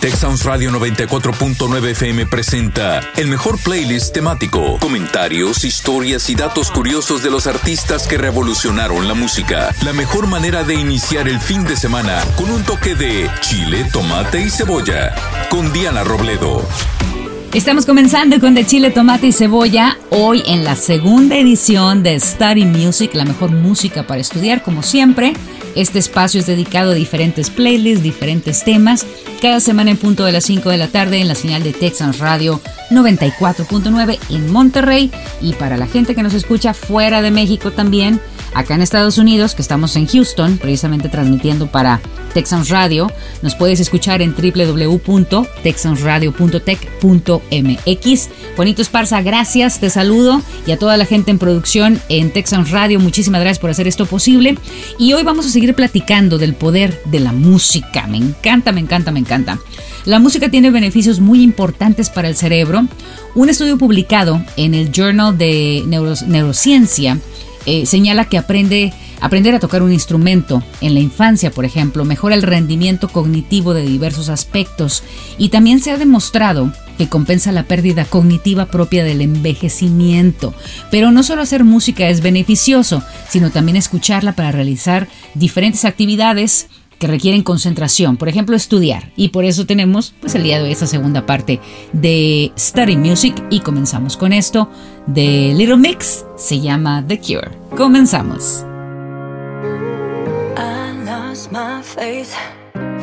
Texas Radio 94.9 FM presenta el mejor playlist temático, comentarios, historias y datos curiosos de los artistas que revolucionaron la música. La mejor manera de iniciar el fin de semana con un toque de chile, tomate y cebolla. Con Diana Robledo. Estamos comenzando con De Chile, Tomate y Cebolla, hoy en la segunda edición de Study Music, la mejor música para estudiar, como siempre. Este espacio es dedicado a diferentes playlists, diferentes temas, cada semana en punto de las 5 de la tarde en la señal de Texas Radio 94.9 en Monterrey. Y para la gente que nos escucha fuera de México también acá en Estados Unidos, que estamos en Houston, precisamente transmitiendo para Texans Radio. Nos puedes escuchar en www.texansradio.tech.mx. Juanito Esparza, gracias, te saludo y a toda la gente en producción en Texans Radio, muchísimas gracias por hacer esto posible. Y hoy vamos a seguir platicando del poder de la música. Me encanta, me encanta, me encanta. La música tiene beneficios muy importantes para el cerebro. Un estudio publicado en el Journal de Neurociencia eh, señala que aprende, aprender a tocar un instrumento en la infancia, por ejemplo, mejora el rendimiento cognitivo de diversos aspectos y también se ha demostrado que compensa la pérdida cognitiva propia del envejecimiento. Pero no solo hacer música es beneficioso, sino también escucharla para realizar diferentes actividades que requieren concentración, por ejemplo, estudiar. Y por eso tenemos pues el día de hoy esta segunda parte de Study Music y comenzamos con esto de Little Mix, se llama The Cure. Comenzamos. I lost my faith,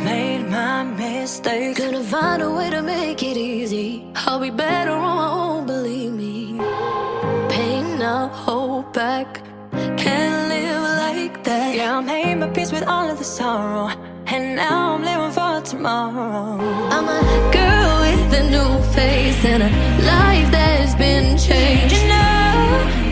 made my mistake. Gonna find a way to make it easy. I'll be better on my own, Yeah, I made my peace with all of the sorrow. And now I'm living for tomorrow. I'm a girl with a new face and a life that's been changed. You know,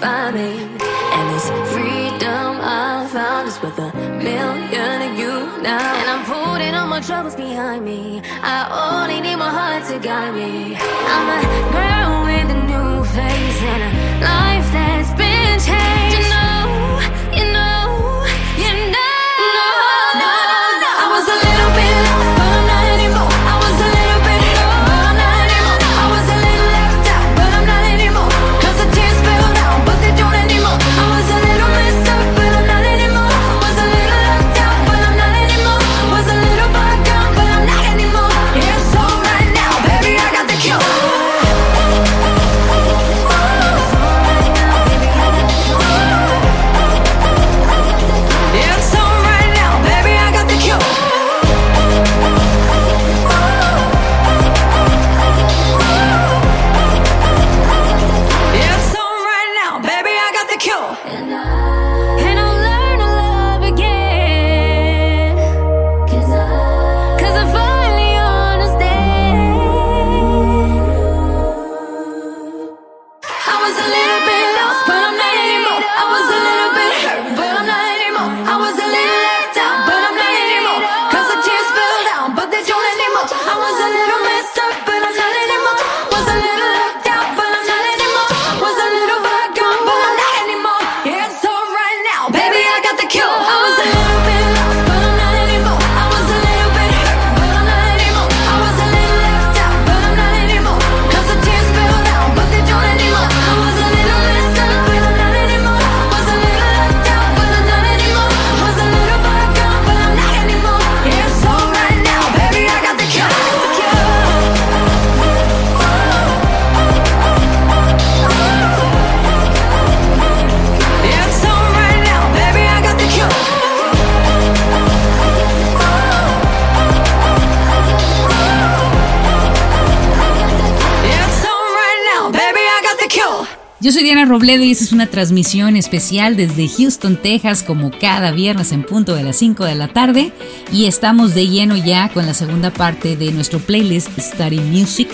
me. And this freedom I found is worth a million of you now. And I'm putting all my troubles behind me. I only need my heart to guide me. I'm a girl with a new face and a life that's been changed. Robledo es una transmisión especial desde Houston, Texas, como cada viernes en punto de las 5 de la tarde. Y estamos de lleno ya con la segunda parte de nuestro playlist Study Music.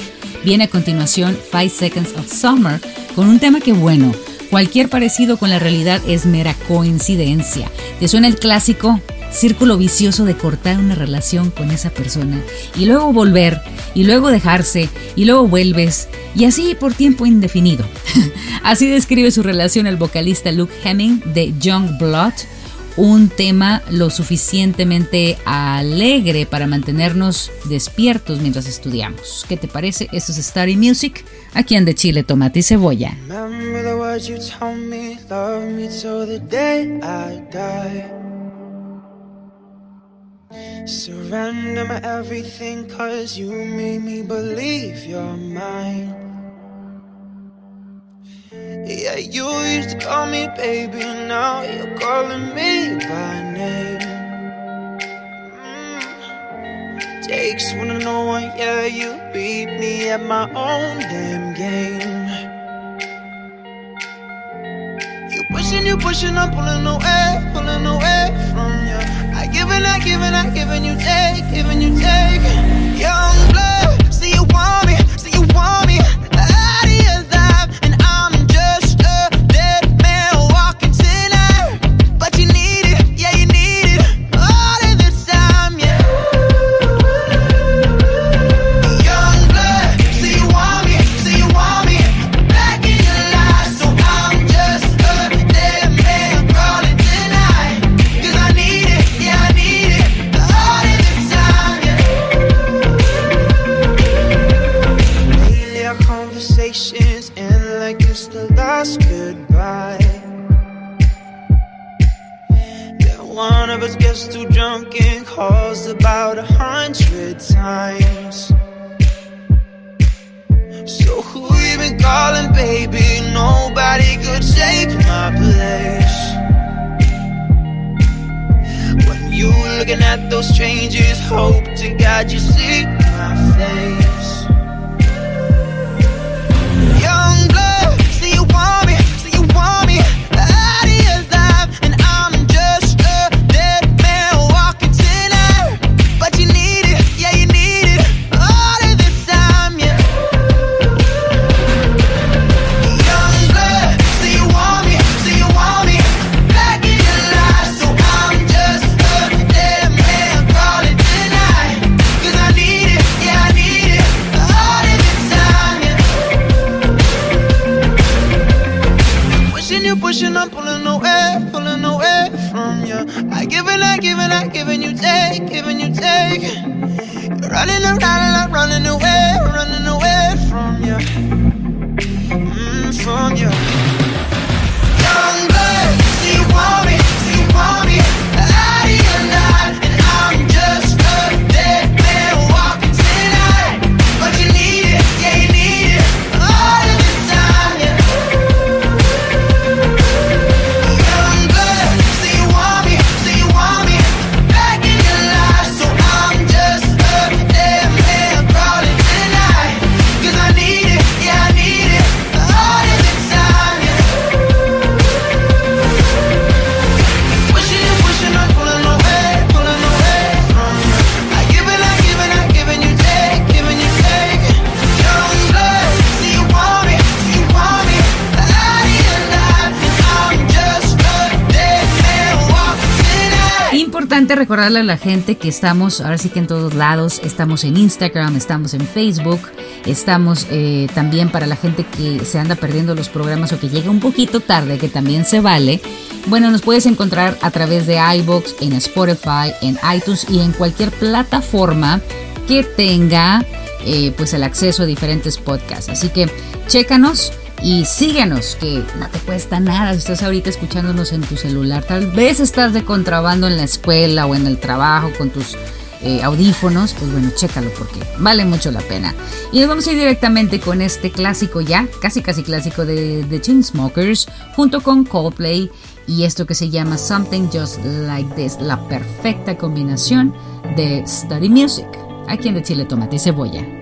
Viene a continuación 5 Seconds of Summer con un tema que, bueno, cualquier parecido con la realidad es mera coincidencia. ¿Te suena el clásico? Círculo vicioso de cortar una relación con esa persona y luego volver y luego dejarse y luego vuelves y así por tiempo indefinido. así describe su relación el vocalista Luke Hemming de Young Blood, un tema lo suficientemente alegre para mantenernos despiertos mientras estudiamos. ¿Qué te parece? Esto es Study Music, aquí en De Chile, Tomate y Cebolla. Surrender my everything cause you made me believe you're mine. Yeah, you used to call me baby, now you're calling me by name. Mm. Takes one to know one, yeah, you beat me at my own damn game. You pushing, you pushing, I'm pulling away, pulling away from you giving, I giving, I giving you take, giving you take. Young blood, see you want me, see you want me. Recordarle a la gente que estamos, ahora sí que en todos lados, estamos en Instagram, estamos en Facebook, estamos eh, también para la gente que se anda perdiendo los programas o que llega un poquito tarde, que también se vale. Bueno, nos puedes encontrar a través de iBox, en Spotify, en iTunes y en cualquier plataforma que tenga eh, pues el acceso a diferentes podcasts. Así que chécanos y síguenos, que no te cuesta nada si estás ahorita escuchándonos en tu celular. Tal vez estás de contrabando en la escuela o en el trabajo con tus eh, audífonos, pues bueno, chécalo porque vale mucho la pena. Y nos vamos a ir directamente con este clásico ya, casi casi clásico de The Chainsmokers, junto con Coldplay y esto que se llama Something Just Like This, la perfecta combinación de Study Music, aquí en De Chile Tomate y Cebolla.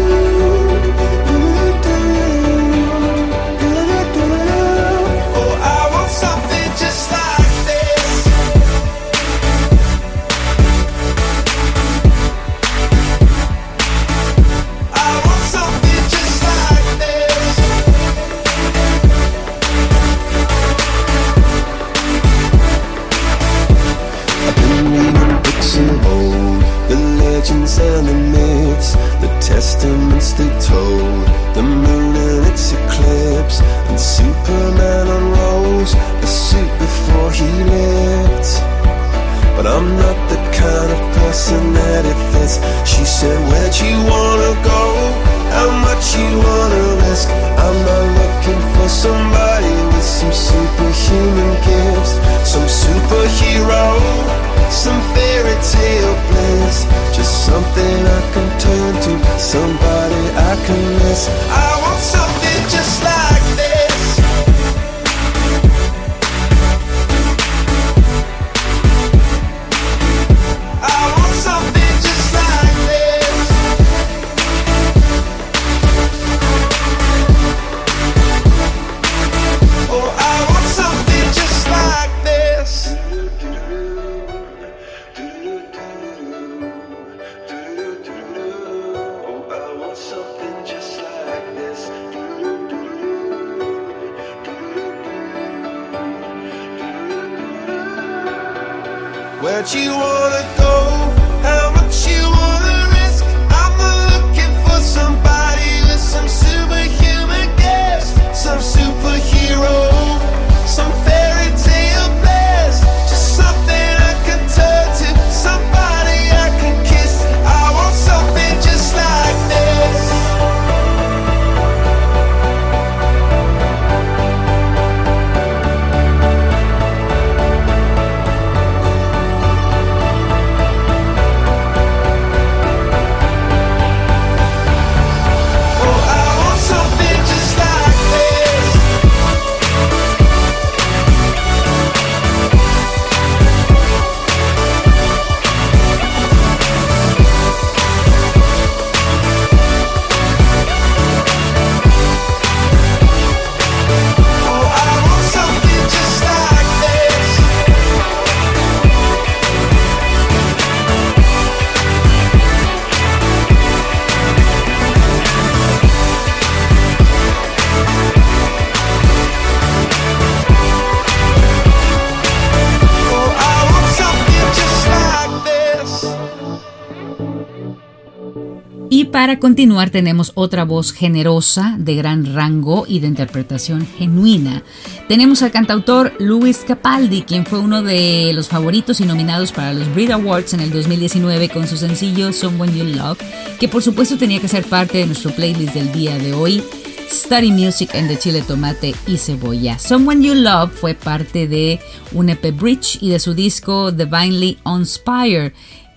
para continuar tenemos otra voz generosa, de gran rango y de interpretación genuina. Tenemos al cantautor Luis Capaldi, quien fue uno de los favoritos y nominados para los Brit Awards en el 2019 con su sencillo Someone You Love, que por supuesto tenía que ser parte de nuestro playlist del día de hoy. Study Music en de chile, tomate y cebolla. Someone You Love fue parte de un EP Bridge y de su disco Divinely Inspired,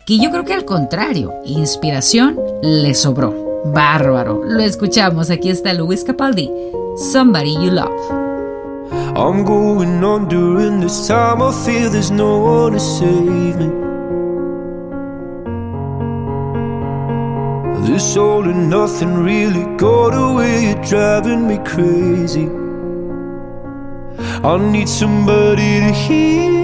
que yo creo que al contrario, inspiración le sobró. Bárbaro. Lo escuchamos. Aquí está Luis Capaldi. Somebody You Love. I'm going on during this time. I feel there's no one to save me. This all and nothing really got away, you're driving me crazy. I need somebody to hear,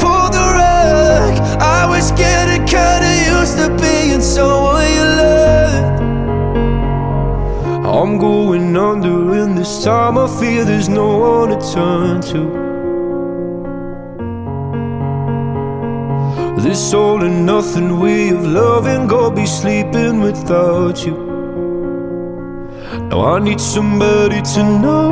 I was getting kinda used to being someone you loved. I'm going under, and this time I feel there's no one to turn to. This all and nothing way of loving, go be sleeping without you. Now I need somebody to know,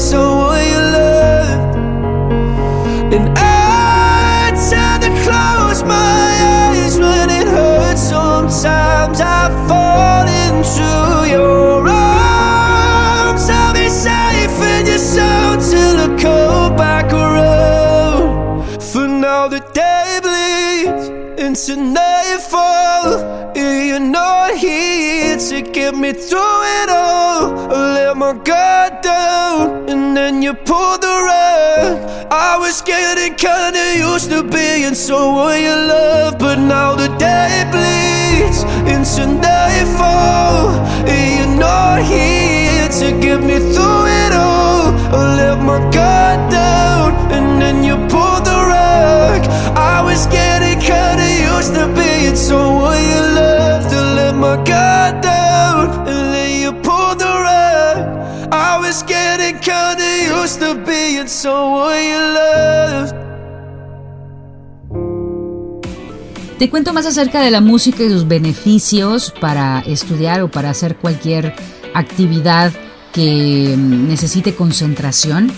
someone you loved, and I tend to close my eyes when it hurts. Sometimes I fall into your arms. I'll be safe in your soul till I come back around. For now the day bleeds into nightfall. You're not here to get me through it all. I let my guard you pulled the rug. I was getting kinda used to being someone you love, but now the day bleeds into nightfall. and You're not here to get me through it all. I let my guard down, and then you pulled the rug. I was getting kinda used to being someone you loved. To let my guard down, Te cuento más acerca de la música y sus beneficios para estudiar o para hacer cualquier actividad que necesite concentración.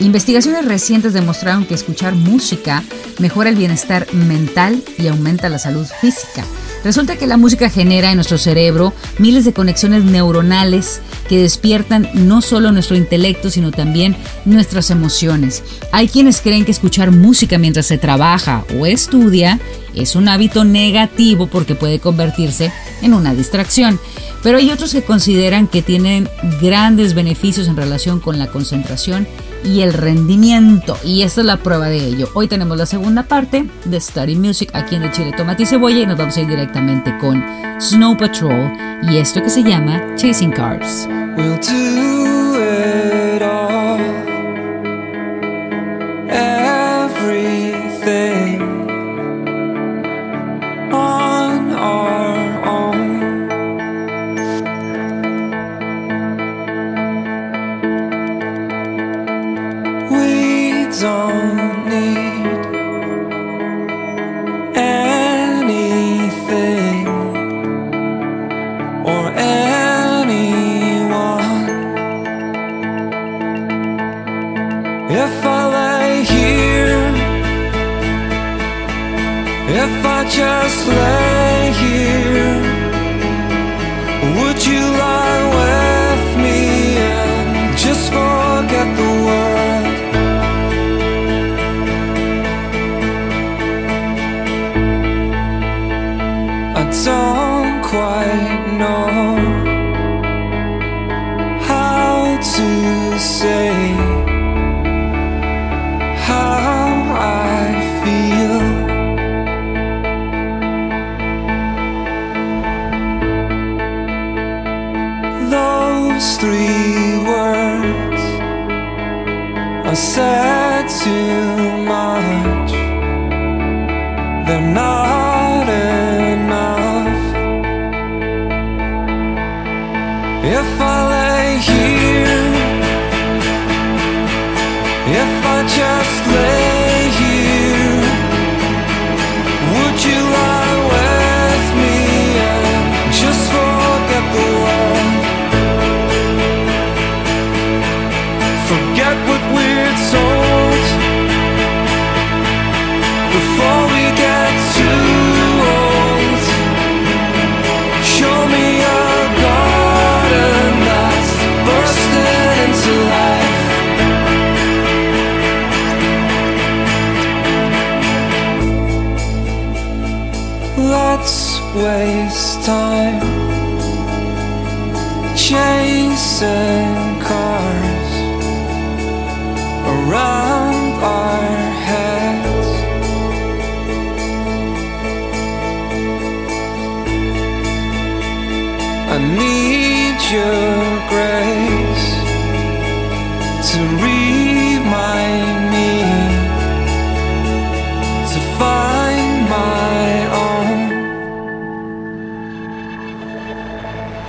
Investigaciones recientes demostraron que escuchar música mejora el bienestar mental y aumenta la salud física. Resulta que la música genera en nuestro cerebro miles de conexiones neuronales que despiertan no solo nuestro intelecto, sino también nuestras emociones. Hay quienes creen que escuchar música mientras se trabaja o estudia es un hábito negativo porque puede convertirse en una distracción. Pero hay otros que consideran que tienen grandes beneficios en relación con la concentración y el rendimiento. Y esta es la prueba de ello. Hoy tenemos la segunda parte de Study Music aquí en el Chile Tomate y Cebolla y nos vamos a ir directamente con Snow Patrol y esto que se llama Chasing Cars.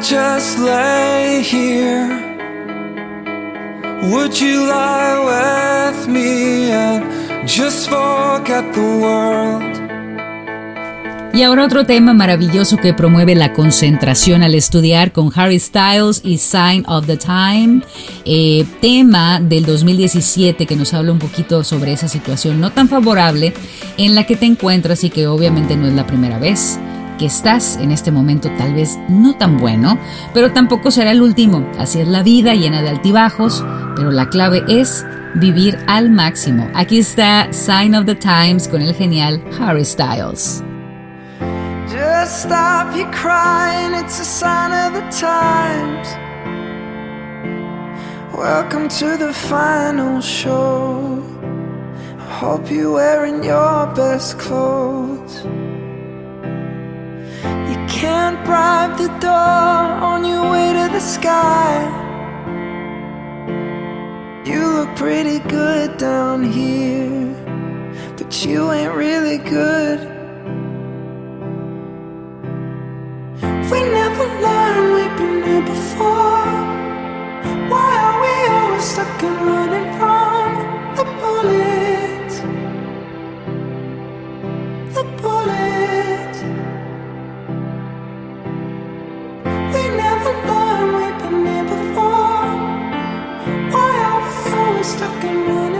Just lay here, would you lie with me and just the world? Y ahora otro tema maravilloso que promueve la concentración al estudiar con Harry Styles y Sign of the Time, eh, tema del 2017 que nos habla un poquito sobre esa situación no tan favorable en la que te encuentras y que obviamente no es la primera vez que estás en este momento tal vez no tan bueno, pero tampoco será el último. Así es la vida llena de altibajos, pero la clave es vivir al máximo. Aquí está Sign of the Times con el genial Harry Styles. Just stop crying, it's a sign of the times. Welcome to the final show. I hope you're wearing your best clothes. Can't bribe the door on your way to the sky. You look pretty good down here, but you ain't really good. We never learned we've been here before. Why are we always stuck and running from the bullets? The bullets. Stuck and running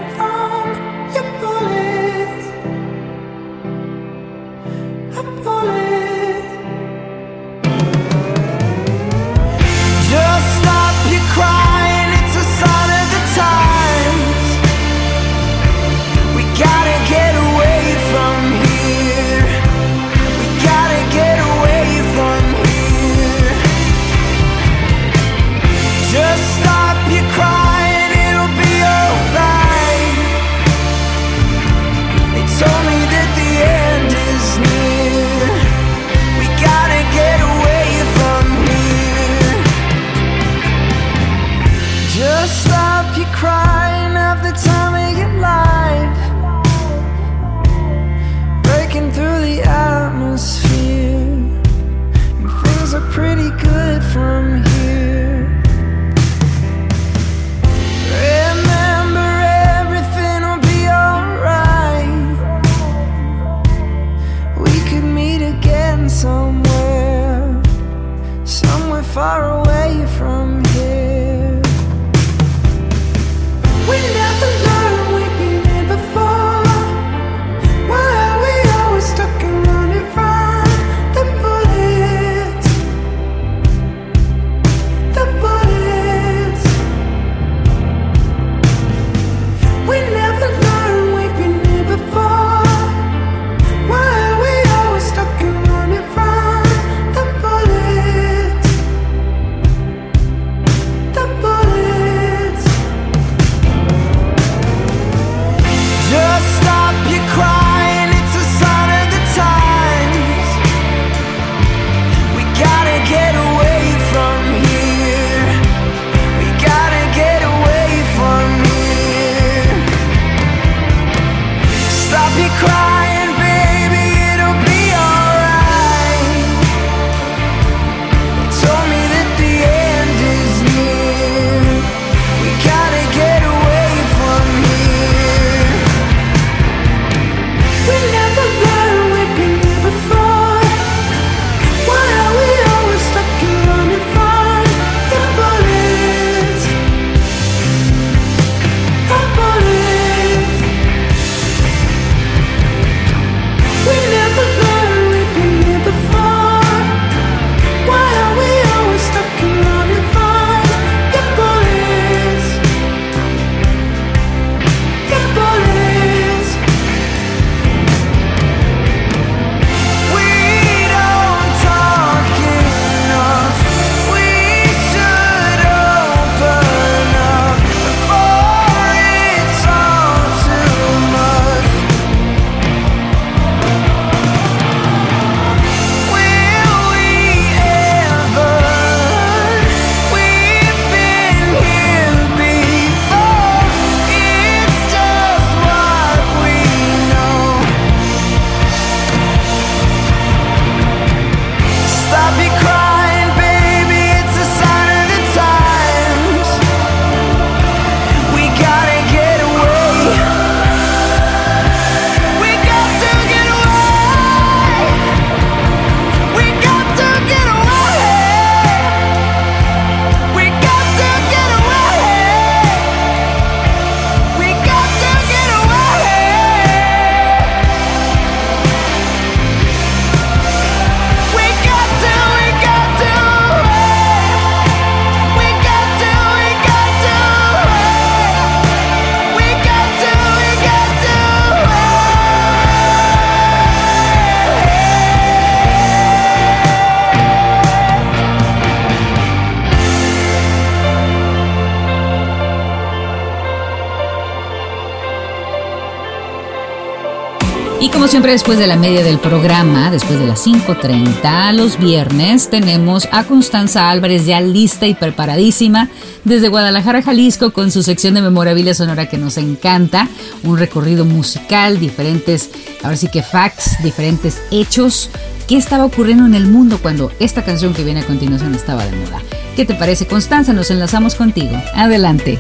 siempre, después de la media del programa, después de las 5.30, los viernes, tenemos a Constanza Álvarez ya lista y preparadísima desde Guadalajara, Jalisco, con su sección de memorabilia sonora que nos encanta. Un recorrido musical, diferentes, ahora sí que facts, diferentes hechos. ¿Qué estaba ocurriendo en el mundo cuando esta canción que viene a continuación estaba de moda? ¿Qué te parece, Constanza? Nos enlazamos contigo. Adelante.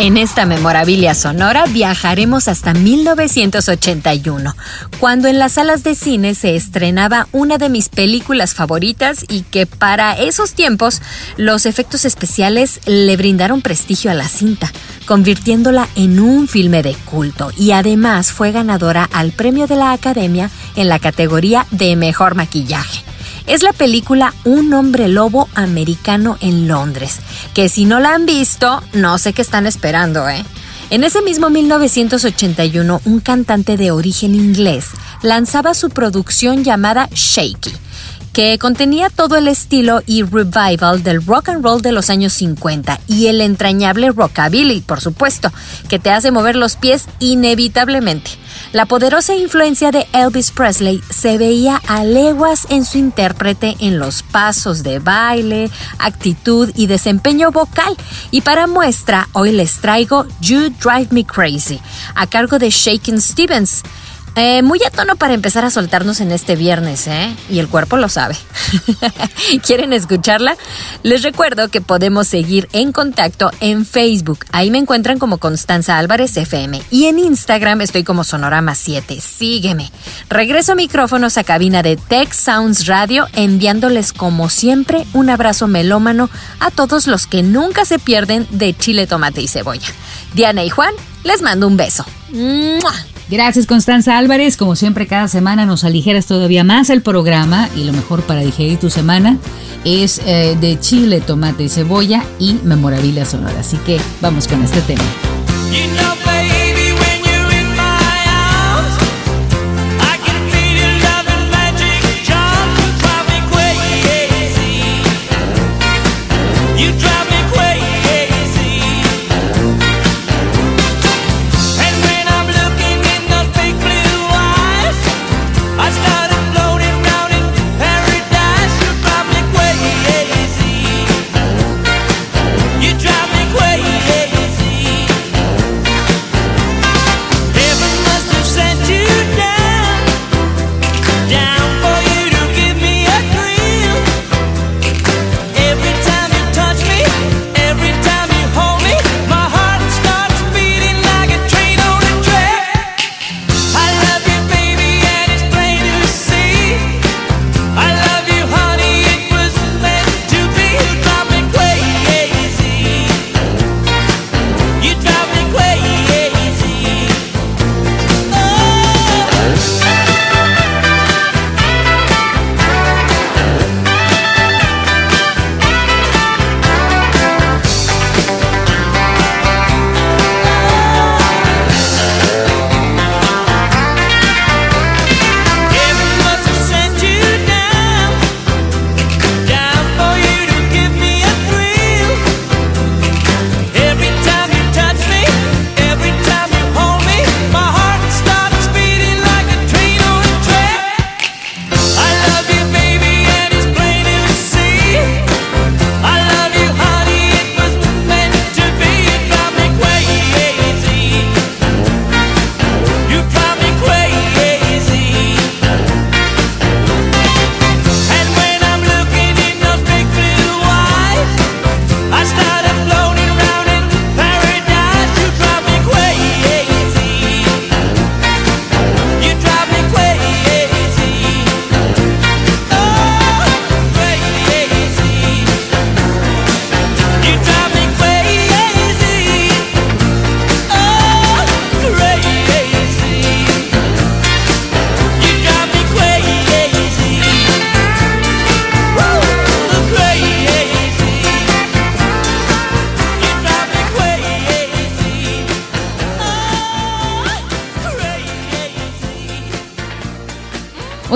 En esta memorabilia sonora viajaremos hasta 1981, cuando en las salas de cine se estrenaba una de mis películas favoritas y que para esos tiempos los efectos especiales le brindaron prestigio a la cinta, convirtiéndola en un filme de culto. Y además fue ganadora al premio de la Academia en la categoría de mejor maquillaje es la película Un hombre lobo americano en Londres, que si no la han visto, no sé qué están esperando, ¿eh? En ese mismo 1981, un cantante de origen inglés lanzaba su producción llamada Shaky, que contenía todo el estilo y revival del rock and roll de los años 50 y el entrañable rockabilly, por supuesto, que te hace mover los pies inevitablemente. La poderosa influencia de Elvis Presley se veía a leguas en su intérprete en los pasos de baile, actitud y desempeño vocal. Y para muestra, hoy les traigo You Drive Me Crazy, a cargo de Shakin' Stevens. Eh, muy a tono para empezar a soltarnos en este viernes, ¿eh? Y el cuerpo lo sabe. ¿Quieren escucharla? Les recuerdo que podemos seguir en contacto en Facebook. Ahí me encuentran como Constanza Álvarez FM. Y en Instagram estoy como Sonorama7. Sígueme. Regreso micrófonos a cabina de Tech Sounds Radio, enviándoles como siempre un abrazo melómano a todos los que nunca se pierden de chile, tomate y cebolla. Diana y Juan, les mando un beso. Gracias Constanza Álvarez, como siempre cada semana nos aligeras todavía más el programa y lo mejor para digerir tu semana es eh, de chile, tomate y cebolla y memorabilia sonora. Así que vamos con este tema. down.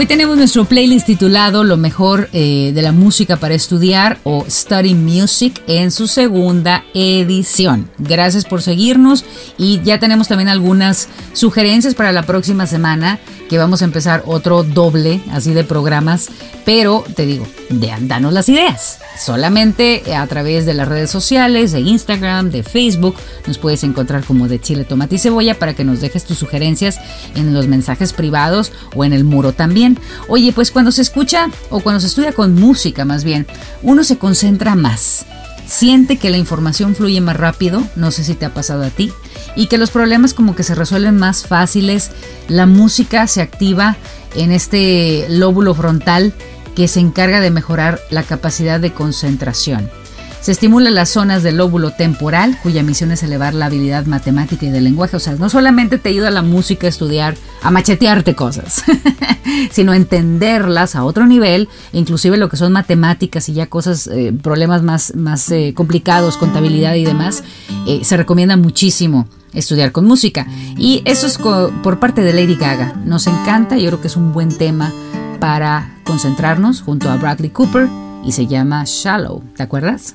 Hoy tenemos nuestro playlist titulado Lo mejor eh, de la música para estudiar o Study Music en su segunda edición. Gracias por seguirnos y ya tenemos también algunas sugerencias para la próxima semana que vamos a empezar otro doble así de programas, pero te digo, de, danos las ideas. Solamente a través de las redes sociales, de Instagram, de Facebook, nos puedes encontrar como de Chile, Tomate y Cebolla para que nos dejes tus sugerencias en los mensajes privados o en el muro también. Oye, pues cuando se escucha o cuando se estudia con música más bien, uno se concentra más siente que la información fluye más rápido, no sé si te ha pasado a ti, y que los problemas como que se resuelven más fáciles, la música se activa en este lóbulo frontal que se encarga de mejorar la capacidad de concentración. Se estimulan las zonas del lóbulo temporal, cuya misión es elevar la habilidad matemática y del lenguaje. O sea, no solamente te ayuda la música a estudiar, a machetearte cosas, sino a entenderlas a otro nivel, inclusive lo que son matemáticas y ya cosas, eh, problemas más, más eh, complicados, contabilidad y demás, eh, se recomienda muchísimo estudiar con música. Y eso es por parte de Lady Gaga. Nos encanta, yo creo que es un buen tema para concentrarnos junto a Bradley Cooper y se llama Shallow. ¿Te acuerdas?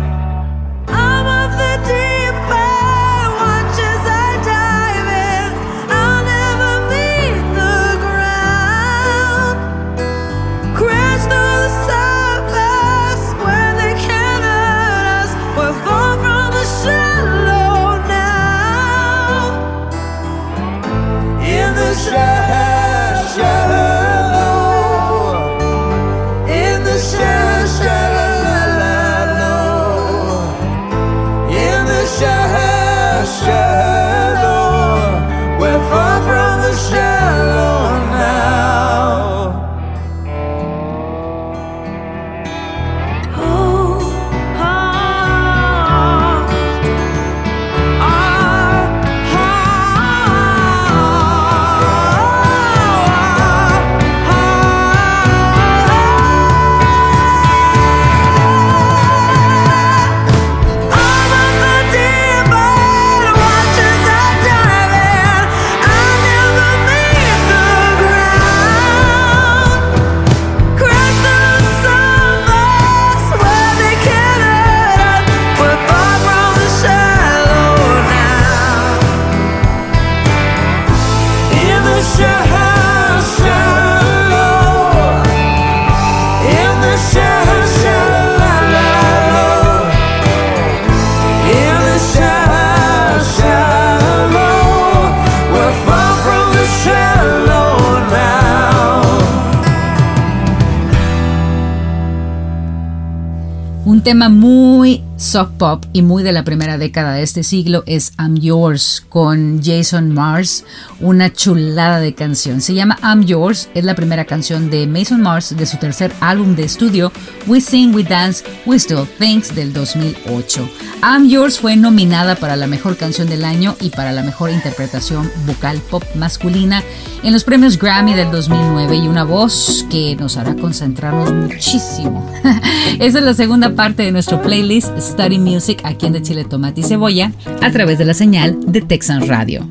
Tema muy soft pop y muy de la primera década de este siglo es I'm Yours con Jason Mars, una chulada de canción. Se llama I'm Yours, es la primera canción de Mason Mars de su tercer álbum de estudio We Sing, We Dance, We Still Things del 2008. I'm Yours fue nominada para la mejor canción del año y para la mejor interpretación vocal pop masculina en los premios Grammy del 2009 y una voz que nos hará concentrarnos muchísimo. Esa es la segunda parte de nuestro playlist Study Music aquí en De Chile, Tomate y Cebolla a través de la señal de Texan Radio.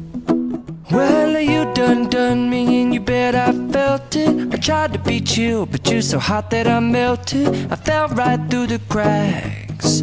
You done done me you I felt it. I tried to be chill, but so hot that I melted. I right through the cracks.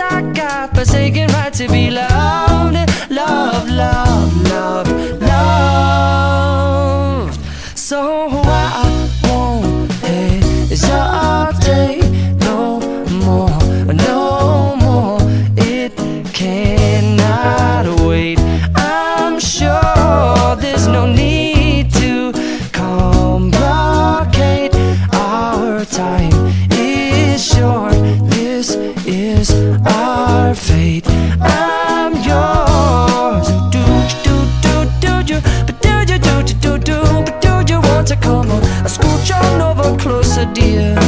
I got forsaken right to be loved, love, love, loved. Dear,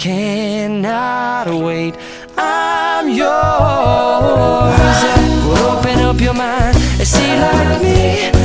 cannot wait. I'm yours. Open up your mind and see like me.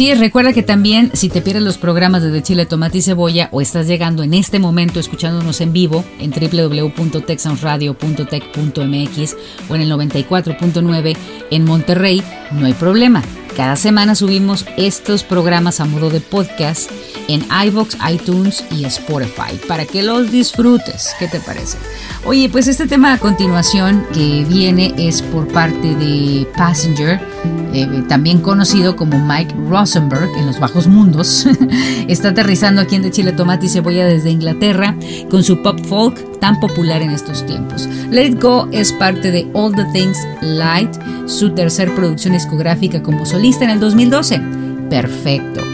Recuerda que también si te pierdes los programas de De Chile, Tomate y Cebolla o estás llegando en este momento escuchándonos en vivo en www.texansradio.tech.mx o en el 94.9 en Monterrey, no hay problema. Cada semana subimos estos programas a modo de podcast en iVoox, iTunes y Spotify para que los disfrutes. ¿Qué te parece? Oye, pues este tema a continuación que viene es por parte de Passenger, eh, también conocido como Mike Rosenberg en los bajos mundos. Está aterrizando aquí en Chile, Tomate y Cebolla desde Inglaterra con su pop folk tan popular en estos tiempos. Let It Go es parte de All the Things Light, su tercer producción discográfica como solista en el 2012. Perfecto,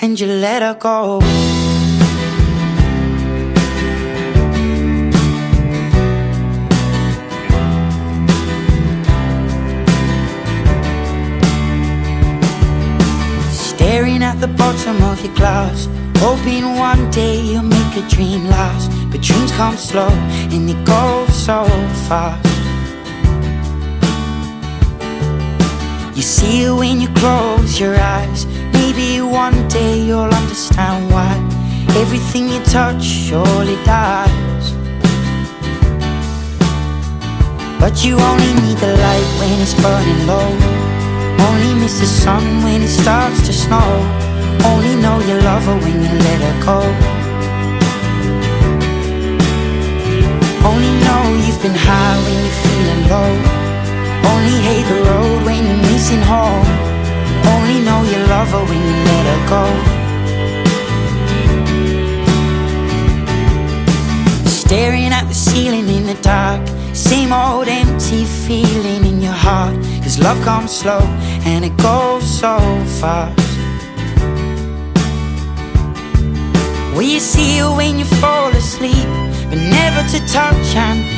And you let her go. Staring at the bottom of your glass Hoping one day you'll make a dream last But dreams come slow and they go so fast You see it when you close your eyes. Maybe one day you'll understand why Everything you touch surely dies. But you only need the light when it's burning low. Only miss the sun when it starts to snow. Only know you love her when you let her go. Only know you've been high when you're feeling low Only hate the road when you're missing home. Only know you love her when you let her go. Staring at the ceiling in the dark. Same old empty feeling in your heart. Cause love comes slow and it goes so fast. Will you see her when you fall asleep But never to touch and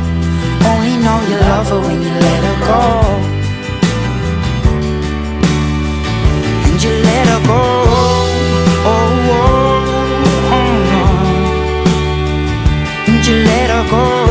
Only know you love her when you let her go. And you let her go. Oh, oh, oh, oh. And you let her go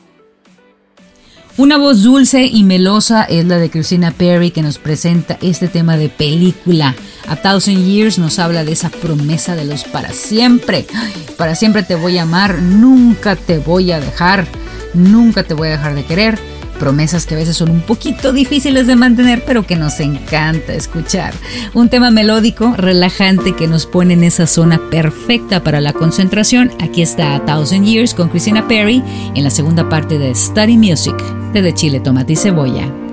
Una voz dulce y melosa es la de Christina Perry que nos presenta este tema de película. A Thousand Years nos habla de esa promesa de los para siempre. Para siempre te voy a amar, nunca te voy a dejar, nunca te voy a dejar de querer. Promesas que a veces son un poquito difíciles de mantener, pero que nos encanta escuchar. Un tema melódico, relajante, que nos pone en esa zona perfecta para la concentración. Aquí está A Thousand Years con Christina Perry en la segunda parte de Study Music, de De Chile, Tomate y Cebolla.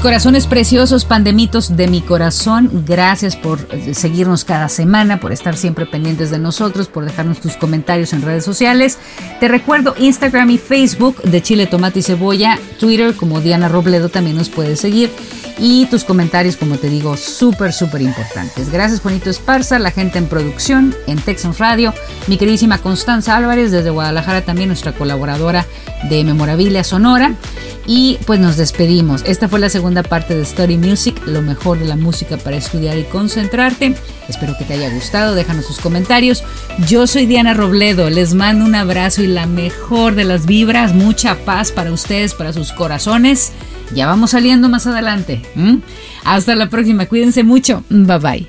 Corazones preciosos, pandemitos de mi corazón, gracias por eh, seguirnos cada semana, por estar siempre pendientes de nosotros, por dejarnos tus comentarios en redes sociales. Te recuerdo Instagram y Facebook de Chile, Tomate y Cebolla, Twitter como Diana Robledo también nos puedes seguir y tus comentarios, como te digo, súper, súper importantes. Gracias, Juanito Esparza, la gente en producción, en Texas Radio, mi queridísima Constanza Álvarez desde Guadalajara, también nuestra colaboradora de Memorabilia Sonora. Y pues nos despedimos. Esta fue la segunda parte de Study Music, lo mejor de la música para estudiar y concentrarte. Espero que te haya gustado, déjanos sus comentarios. Yo soy Diana Robledo, les mando un abrazo y la mejor de las vibras, mucha paz para ustedes, para sus corazones. Ya vamos saliendo más adelante. Hasta la próxima, cuídense mucho. Bye bye.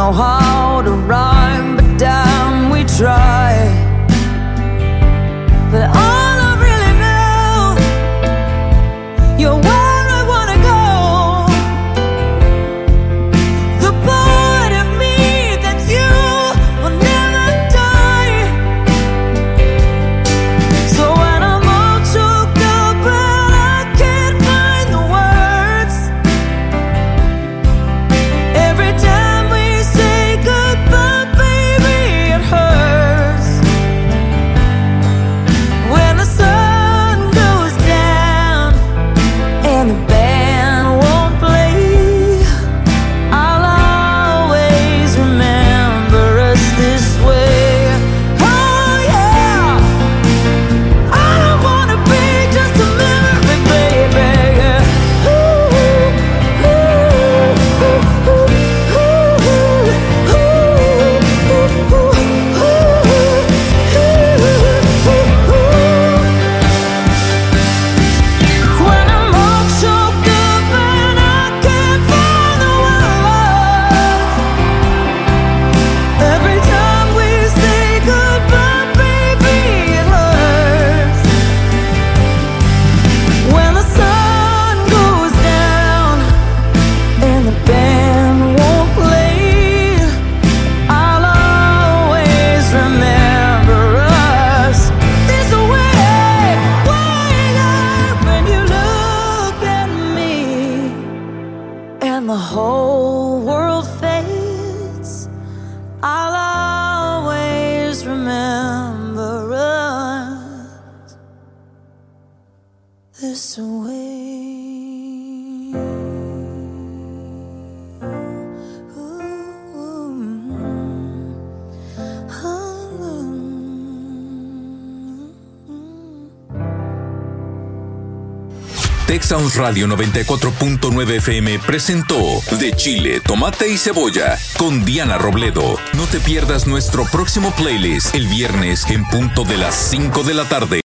know how to rhyme, but damn, we try. But I Radio 94.9 FM presentó De Chile, Tomate y Cebolla con Diana Robledo. No te pierdas nuestro próximo playlist el viernes en punto de las 5 de la tarde.